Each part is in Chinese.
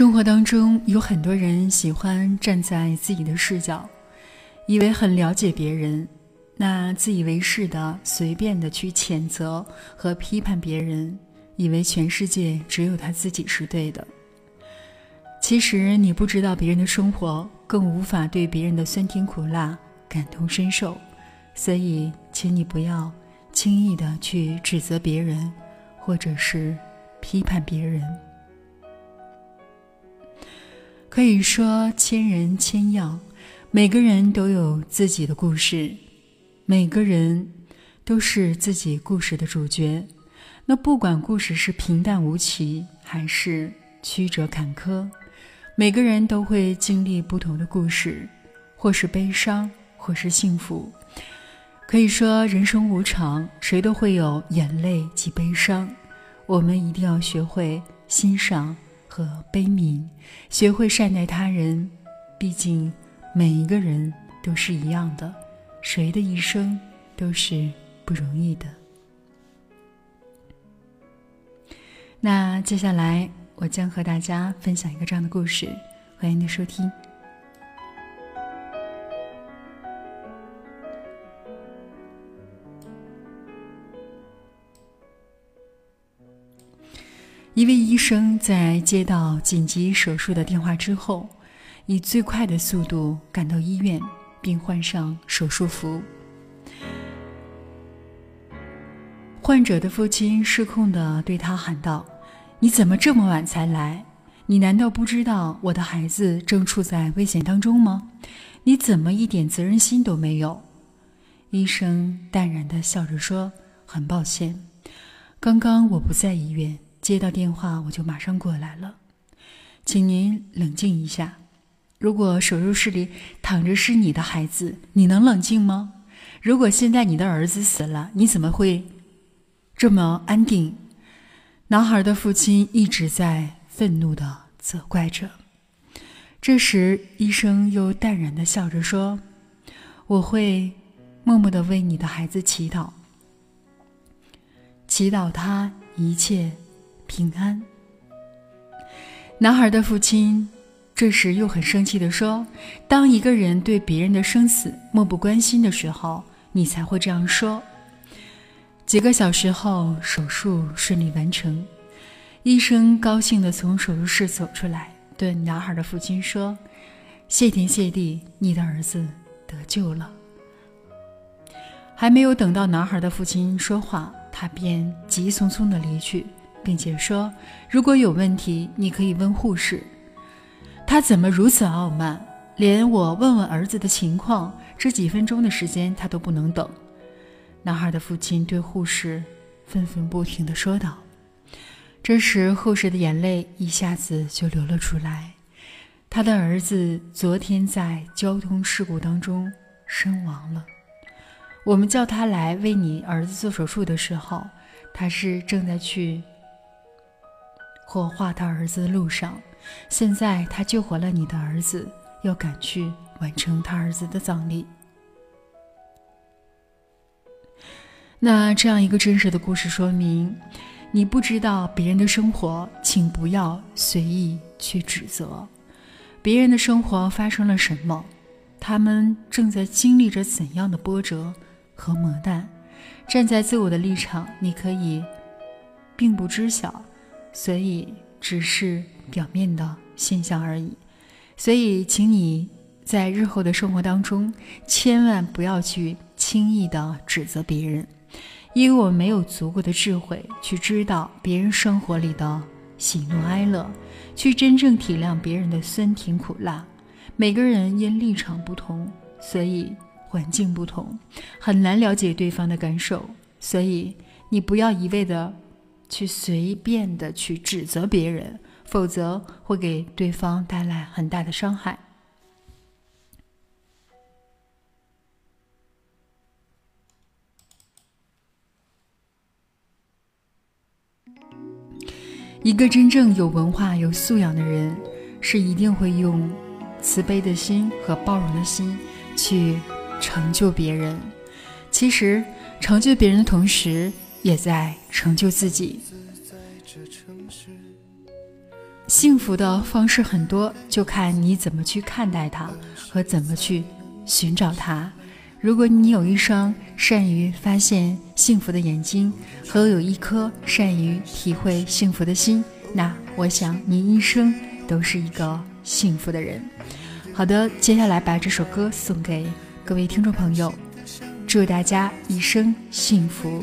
生活当中有很多人喜欢站在自己的视角，以为很了解别人，那自以为是的随便的去谴责和批判别人，以为全世界只有他自己是对的。其实你不知道别人的生活，更无法对别人的酸甜苦辣感同身受，所以，请你不要轻易的去指责别人，或者是批判别人。可以说千人千样，每个人都有自己的故事，每个人都是自己故事的主角。那不管故事是平淡无奇，还是曲折坎坷，每个人都会经历不同的故事，或是悲伤，或是幸福。可以说人生无常，谁都会有眼泪及悲伤。我们一定要学会欣赏。和悲悯，学会善待他人。毕竟，每一个人都是一样的，谁的一生都是不容易的。那接下来，我将和大家分享一个这样的故事，欢迎您收听。一位医生在接到紧急手术的电话之后，以最快的速度赶到医院，并换上手术服。患者的父亲失控的对他喊道：“你怎么这么晚才来？你难道不知道我的孩子正处在危险当中吗？你怎么一点责任心都没有？”医生淡然的笑着说：“很抱歉，刚刚我不在医院。”接到电话，我就马上过来了，请您冷静一下。如果手术室里躺着是你的孩子，你能冷静吗？如果现在你的儿子死了，你怎么会这么安定？男孩的父亲一直在愤怒的责怪着。这时，医生又淡然的笑着说：“我会默默的为你的孩子祈祷，祈祷他一切。”平安。男孩的父亲这时又很生气地说：“当一个人对别人的生死漠不关心的时候，你才会这样说。”几个小时后，手术顺利完成，医生高兴地从手术室走出来，对男孩的父亲说：“谢天谢地，你的儿子得救了。”还没有等到男孩的父亲说话，他便急匆匆地离去。并且说，如果有问题，你可以问护士。他怎么如此傲慢，连我问问儿子的情况，这几分钟的时间他都不能等？男孩的父亲对护士愤愤不平地说道。这时，护士的眼泪一下子就流了出来。他的儿子昨天在交通事故当中身亡了。我们叫他来为你儿子做手术的时候，他是正在去。火化他儿子的路上，现在他救活了你的儿子，要赶去完成他儿子的葬礼。那这样一个真实的故事说明，你不知道别人的生活，请不要随意去指责别人的生活发生了什么，他们正在经历着怎样的波折和磨难。站在自我的立场，你可以并不知晓。所以只是表面的现象而已，所以请你在日后的生活当中，千万不要去轻易的指责别人，因为我们没有足够的智慧去知道别人生活里的喜怒哀乐，去真正体谅别人的酸甜苦辣。每个人因立场不同，所以环境不同，很难了解对方的感受。所以你不要一味的。去随便的去指责别人，否则会给对方带来很大的伤害。一个真正有文化、有素养的人，是一定会用慈悲的心和包容的心去成就别人。其实，成就别人的同时，也在成就自己。幸福的方式很多，就看你怎么去看待它和怎么去寻找它。如果你有一双善于发现幸福的眼睛和有一颗善于体会幸福的心，那我想你一生都是一个幸福的人。好的，接下来把这首歌送给各位听众朋友，祝大家一生幸福。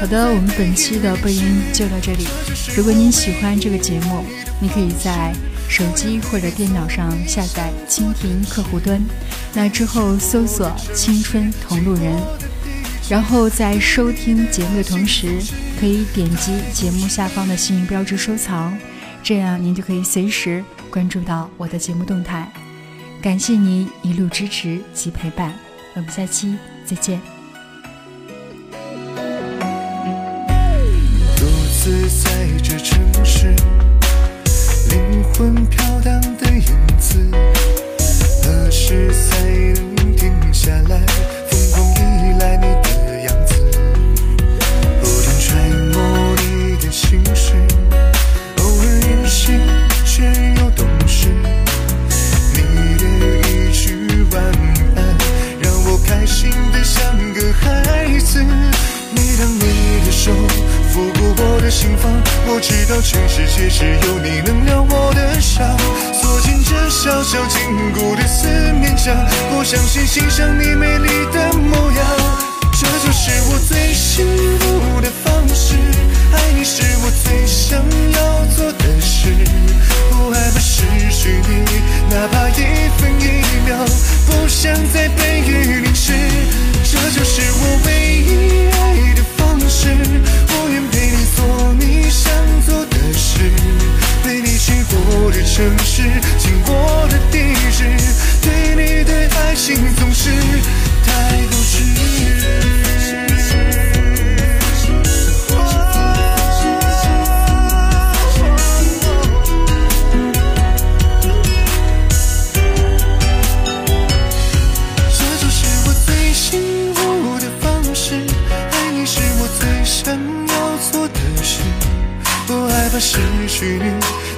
好的，我们本期的播音就到这里。如果您喜欢这个节目，你可以在。手机或者电脑上下载蜻蜓客户端，那之后搜索“青春同路人”，然后在收听节目的同时，可以点击节目下方的幸运标志收藏，这样您就可以随时关注到我的节目动态。感谢您一路支持及陪伴，我们下期再见。手抚过我的心房，我知道全世界只有你能了我的伤。锁进这小小坚固的四面墙，我相信欣赏你美丽的模样。这就是我最幸福的方式，爱你是我最想要做的事，不害怕失去你，哪怕一分一秒，不想再被雨淋湿。这就是我唯一失去你，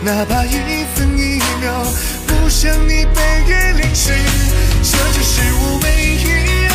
哪怕一分一秒，不想你被雨淋湿，这就是我唯一。